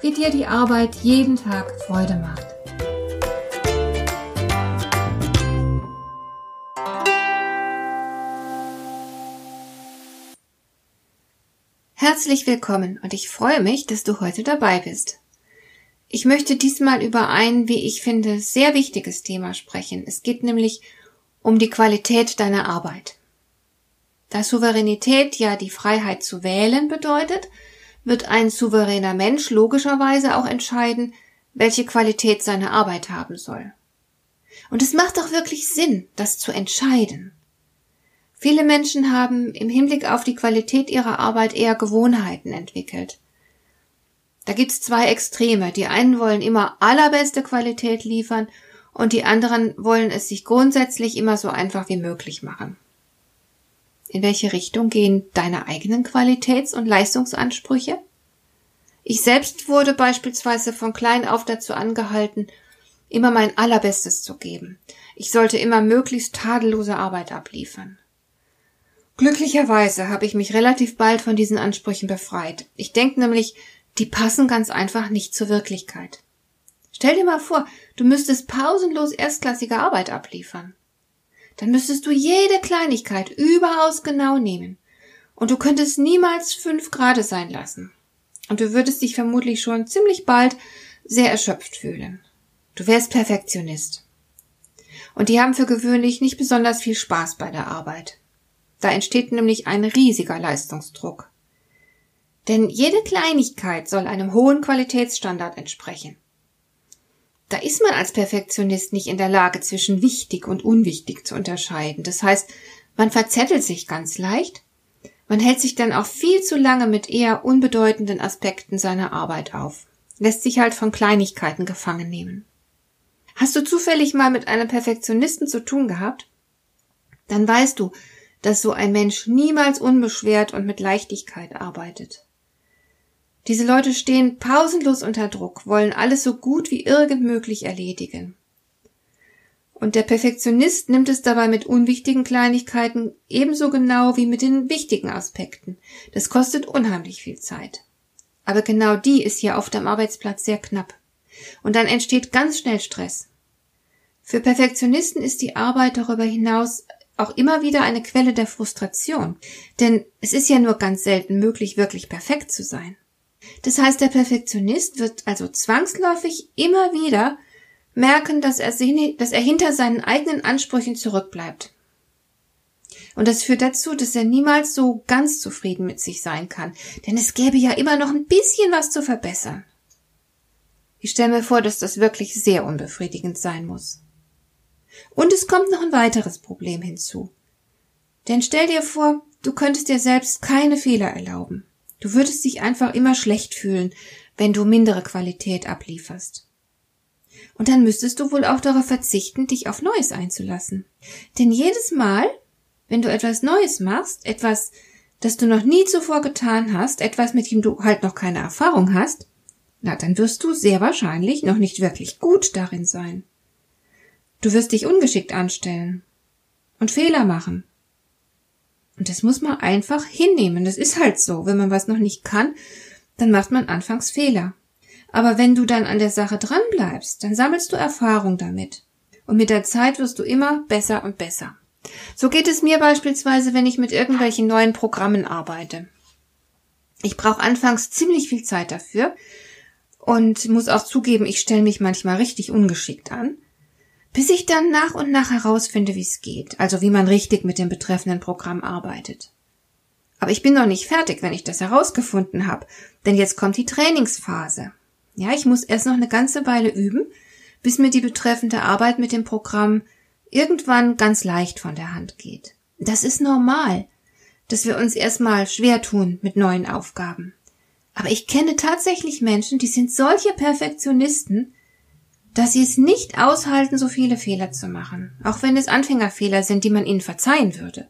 wie dir die Arbeit jeden Tag Freude macht. Herzlich willkommen und ich freue mich, dass du heute dabei bist. Ich möchte diesmal über ein, wie ich finde, sehr wichtiges Thema sprechen. Es geht nämlich um die Qualität deiner Arbeit. Da Souveränität ja die Freiheit zu wählen bedeutet, wird ein souveräner Mensch logischerweise auch entscheiden, welche Qualität seine Arbeit haben soll. Und es macht auch wirklich Sinn, das zu entscheiden. Viele Menschen haben im Hinblick auf die Qualität ihrer Arbeit eher Gewohnheiten entwickelt. Da gibt's zwei Extreme. Die einen wollen immer allerbeste Qualität liefern und die anderen wollen es sich grundsätzlich immer so einfach wie möglich machen. In welche Richtung gehen deine eigenen Qualitäts- und Leistungsansprüche? Ich selbst wurde beispielsweise von klein auf dazu angehalten, immer mein Allerbestes zu geben. Ich sollte immer möglichst tadellose Arbeit abliefern. Glücklicherweise habe ich mich relativ bald von diesen Ansprüchen befreit. Ich denke nämlich, die passen ganz einfach nicht zur Wirklichkeit. Stell dir mal vor, du müsstest pausenlos erstklassige Arbeit abliefern dann müsstest du jede Kleinigkeit überaus genau nehmen. Und du könntest niemals fünf Grade sein lassen. Und du würdest dich vermutlich schon ziemlich bald sehr erschöpft fühlen. Du wärst Perfektionist. Und die haben für gewöhnlich nicht besonders viel Spaß bei der Arbeit. Da entsteht nämlich ein riesiger Leistungsdruck. Denn jede Kleinigkeit soll einem hohen Qualitätsstandard entsprechen. Da ist man als Perfektionist nicht in der Lage, zwischen wichtig und unwichtig zu unterscheiden. Das heißt, man verzettelt sich ganz leicht. Man hält sich dann auch viel zu lange mit eher unbedeutenden Aspekten seiner Arbeit auf, lässt sich halt von Kleinigkeiten gefangen nehmen. Hast du zufällig mal mit einem Perfektionisten zu tun gehabt? Dann weißt du, dass so ein Mensch niemals unbeschwert und mit Leichtigkeit arbeitet. Diese Leute stehen pausenlos unter Druck, wollen alles so gut wie irgend möglich erledigen. Und der Perfektionist nimmt es dabei mit unwichtigen Kleinigkeiten ebenso genau wie mit den wichtigen Aspekten. Das kostet unheimlich viel Zeit. Aber genau die ist hier oft am Arbeitsplatz sehr knapp. Und dann entsteht ganz schnell Stress. Für Perfektionisten ist die Arbeit darüber hinaus auch immer wieder eine Quelle der Frustration. Denn es ist ja nur ganz selten möglich, wirklich perfekt zu sein. Das heißt, der Perfektionist wird also zwangsläufig immer wieder merken, dass er, dass er hinter seinen eigenen Ansprüchen zurückbleibt. Und das führt dazu, dass er niemals so ganz zufrieden mit sich sein kann, denn es gäbe ja immer noch ein bisschen was zu verbessern. Ich stelle mir vor, dass das wirklich sehr unbefriedigend sein muss. Und es kommt noch ein weiteres Problem hinzu. Denn stell dir vor, du könntest dir selbst keine Fehler erlauben. Du würdest dich einfach immer schlecht fühlen, wenn du mindere Qualität ablieferst. Und dann müsstest du wohl auch darauf verzichten, dich auf Neues einzulassen. Denn jedes Mal, wenn du etwas Neues machst, etwas, das du noch nie zuvor getan hast, etwas, mit dem du halt noch keine Erfahrung hast, na, dann wirst du sehr wahrscheinlich noch nicht wirklich gut darin sein. Du wirst dich ungeschickt anstellen und Fehler machen und das muss man einfach hinnehmen. Das ist halt so. Wenn man was noch nicht kann, dann macht man anfangs Fehler. Aber wenn du dann an der Sache dran bleibst, dann sammelst du Erfahrung damit. Und mit der Zeit wirst du immer besser und besser. So geht es mir beispielsweise, wenn ich mit irgendwelchen neuen Programmen arbeite. Ich brauche anfangs ziemlich viel Zeit dafür und muss auch zugeben, ich stelle mich manchmal richtig ungeschickt an bis ich dann nach und nach herausfinde, wie es geht, also wie man richtig mit dem betreffenden Programm arbeitet. Aber ich bin noch nicht fertig, wenn ich das herausgefunden habe, denn jetzt kommt die Trainingsphase. Ja, ich muss erst noch eine ganze Weile üben, bis mir die betreffende Arbeit mit dem Programm irgendwann ganz leicht von der Hand geht. Das ist normal, dass wir uns erstmal schwer tun mit neuen Aufgaben. Aber ich kenne tatsächlich Menschen, die sind solche Perfektionisten, dass sie es nicht aushalten, so viele Fehler zu machen, auch wenn es Anfängerfehler sind, die man ihnen verzeihen würde.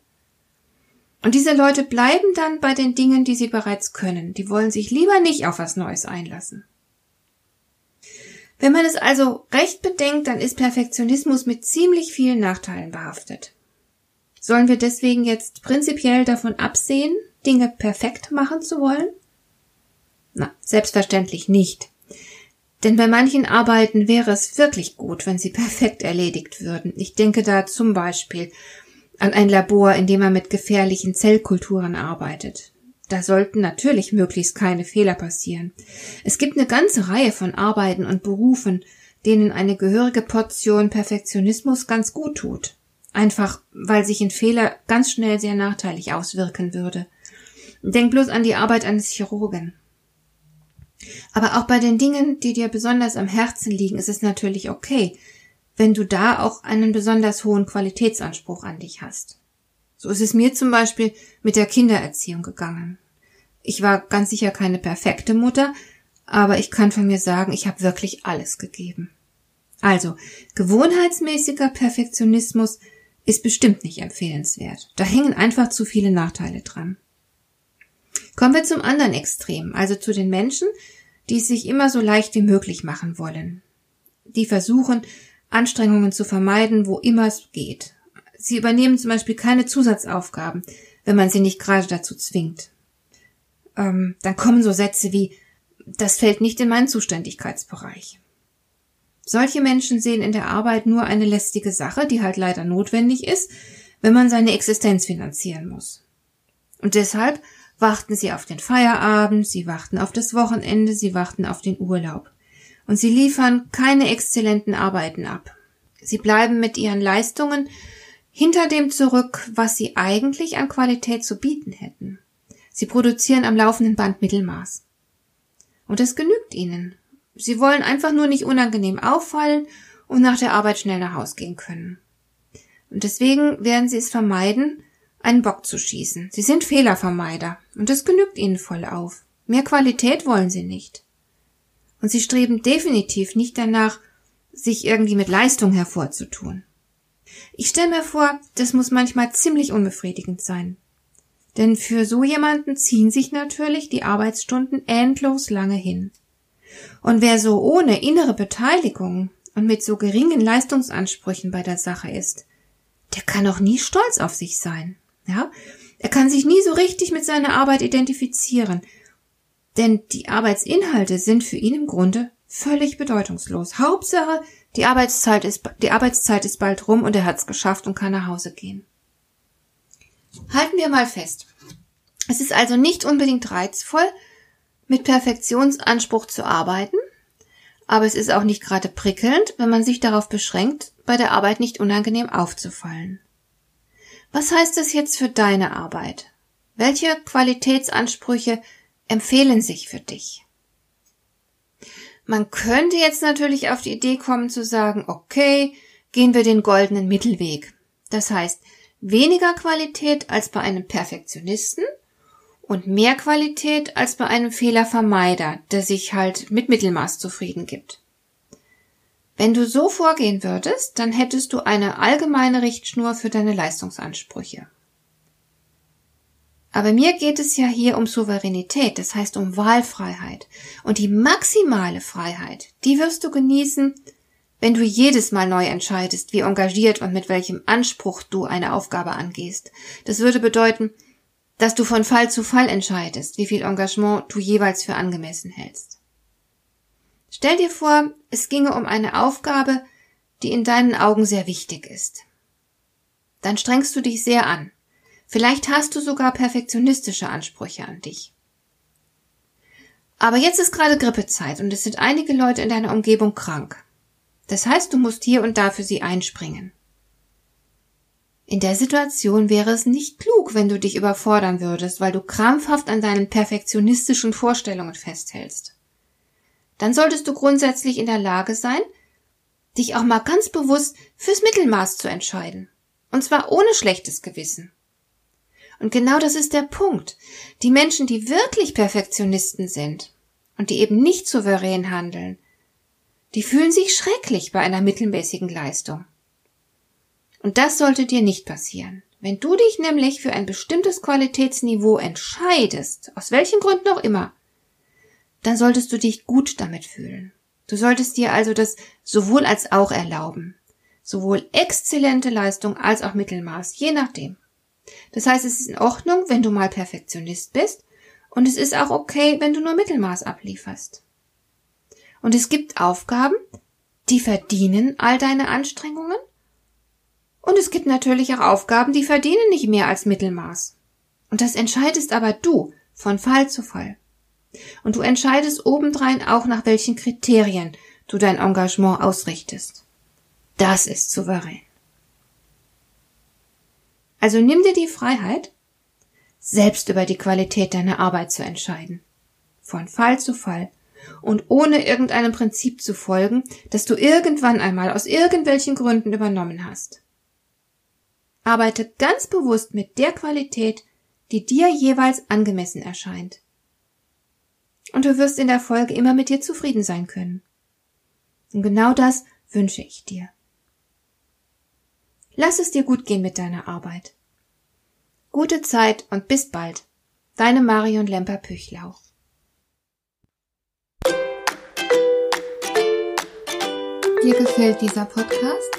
Und diese Leute bleiben dann bei den Dingen, die sie bereits können. Die wollen sich lieber nicht auf was Neues einlassen. Wenn man es also recht bedenkt, dann ist Perfektionismus mit ziemlich vielen Nachteilen behaftet. Sollen wir deswegen jetzt prinzipiell davon absehen, Dinge perfekt machen zu wollen? Na, selbstverständlich nicht. Denn bei manchen Arbeiten wäre es wirklich gut, wenn sie perfekt erledigt würden. Ich denke da zum Beispiel an ein Labor, in dem man mit gefährlichen Zellkulturen arbeitet. Da sollten natürlich möglichst keine Fehler passieren. Es gibt eine ganze Reihe von Arbeiten und Berufen, denen eine gehörige Portion Perfektionismus ganz gut tut. Einfach, weil sich ein Fehler ganz schnell sehr nachteilig auswirken würde. Denk bloß an die Arbeit eines Chirurgen. Aber auch bei den Dingen, die dir besonders am Herzen liegen, ist es natürlich okay, wenn du da auch einen besonders hohen Qualitätsanspruch an dich hast. So ist es mir zum Beispiel mit der Kindererziehung gegangen. Ich war ganz sicher keine perfekte Mutter, aber ich kann von mir sagen, ich habe wirklich alles gegeben. Also, gewohnheitsmäßiger Perfektionismus ist bestimmt nicht empfehlenswert. Da hängen einfach zu viele Nachteile dran. Kommen wir zum anderen Extrem, also zu den Menschen, die es sich immer so leicht wie möglich machen wollen. Die versuchen, Anstrengungen zu vermeiden, wo immer es geht. Sie übernehmen zum Beispiel keine Zusatzaufgaben, wenn man sie nicht gerade dazu zwingt. Ähm, dann kommen so Sätze wie das fällt nicht in meinen Zuständigkeitsbereich. Solche Menschen sehen in der Arbeit nur eine lästige Sache, die halt leider notwendig ist, wenn man seine Existenz finanzieren muss. Und deshalb warten sie auf den Feierabend, sie warten auf das Wochenende, sie warten auf den Urlaub und sie liefern keine exzellenten Arbeiten ab. Sie bleiben mit ihren Leistungen hinter dem zurück, was sie eigentlich an Qualität zu bieten hätten. Sie produzieren am laufenden Band Mittelmaß. Und das genügt ihnen. Sie wollen einfach nur nicht unangenehm auffallen und nach der Arbeit schnell nach Haus gehen können. Und deswegen werden sie es vermeiden, einen Bock zu schießen. Sie sind Fehlervermeider und das genügt ihnen voll auf. Mehr Qualität wollen sie nicht. Und sie streben definitiv nicht danach, sich irgendwie mit Leistung hervorzutun. Ich stelle mir vor, das muss manchmal ziemlich unbefriedigend sein. Denn für so jemanden ziehen sich natürlich die Arbeitsstunden endlos lange hin. Und wer so ohne innere Beteiligung und mit so geringen Leistungsansprüchen bei der Sache ist, der kann auch nie stolz auf sich sein. Ja? Er kann sich nie so richtig mit seiner Arbeit identifizieren denn die Arbeitsinhalte sind für ihn im Grunde völlig bedeutungslos. Hauptsache, die Arbeitszeit ist, die Arbeitszeit ist bald rum und er hat's geschafft und kann nach Hause gehen. Halten wir mal fest. Es ist also nicht unbedingt reizvoll, mit Perfektionsanspruch zu arbeiten, aber es ist auch nicht gerade prickelnd, wenn man sich darauf beschränkt, bei der Arbeit nicht unangenehm aufzufallen. Was heißt das jetzt für deine Arbeit? Welche Qualitätsansprüche empfehlen sich für dich. Man könnte jetzt natürlich auf die Idee kommen zu sagen, okay, gehen wir den goldenen Mittelweg. Das heißt, weniger Qualität als bei einem Perfektionisten und mehr Qualität als bei einem Fehlervermeider, der sich halt mit Mittelmaß zufrieden gibt. Wenn du so vorgehen würdest, dann hättest du eine allgemeine Richtschnur für deine Leistungsansprüche. Aber mir geht es ja hier um Souveränität, das heißt um Wahlfreiheit. Und die maximale Freiheit, die wirst du genießen, wenn du jedes Mal neu entscheidest, wie engagiert und mit welchem Anspruch du eine Aufgabe angehst. Das würde bedeuten, dass du von Fall zu Fall entscheidest, wie viel Engagement du jeweils für angemessen hältst. Stell dir vor, es ginge um eine Aufgabe, die in deinen Augen sehr wichtig ist. Dann strengst du dich sehr an Vielleicht hast du sogar perfektionistische Ansprüche an dich. Aber jetzt ist gerade Grippezeit und es sind einige Leute in deiner Umgebung krank. Das heißt, du musst hier und da für sie einspringen. In der Situation wäre es nicht klug, wenn du dich überfordern würdest, weil du krampfhaft an deinen perfektionistischen Vorstellungen festhältst. Dann solltest du grundsätzlich in der Lage sein, dich auch mal ganz bewusst fürs Mittelmaß zu entscheiden. Und zwar ohne schlechtes Gewissen. Und genau das ist der Punkt. Die Menschen, die wirklich Perfektionisten sind und die eben nicht souverän handeln, die fühlen sich schrecklich bei einer mittelmäßigen Leistung. Und das sollte dir nicht passieren. Wenn du dich nämlich für ein bestimmtes Qualitätsniveau entscheidest, aus welchen Gründen auch immer, dann solltest du dich gut damit fühlen. Du solltest dir also das sowohl als auch erlauben. Sowohl exzellente Leistung als auch Mittelmaß, je nachdem. Das heißt, es ist in Ordnung, wenn du mal Perfektionist bist, und es ist auch okay, wenn du nur Mittelmaß ablieferst. Und es gibt Aufgaben, die verdienen all deine Anstrengungen und es gibt natürlich auch Aufgaben, die verdienen nicht mehr als Mittelmaß. Und das entscheidest aber du von Fall zu Fall. Und du entscheidest obendrein auch, nach welchen Kriterien du dein Engagement ausrichtest. Das ist souverän. Also nimm dir die Freiheit, selbst über die Qualität deiner Arbeit zu entscheiden. Von Fall zu Fall und ohne irgendeinem Prinzip zu folgen, das du irgendwann einmal aus irgendwelchen Gründen übernommen hast. Arbeite ganz bewusst mit der Qualität, die dir jeweils angemessen erscheint. Und du wirst in der Folge immer mit dir zufrieden sein können. Und genau das wünsche ich dir. Lass es dir gut gehen mit deiner Arbeit. Gute Zeit und bis bald. Deine Marion Lemper-Püchlau. Dir gefällt dieser Podcast?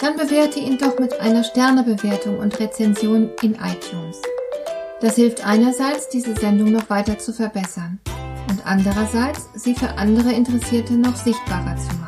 dann bewerte ihn doch mit einer Sternebewertung und Rezension in iTunes. Das hilft einerseits, diese Sendung noch weiter zu verbessern und andererseits, sie für andere Interessierte noch sichtbarer zu machen.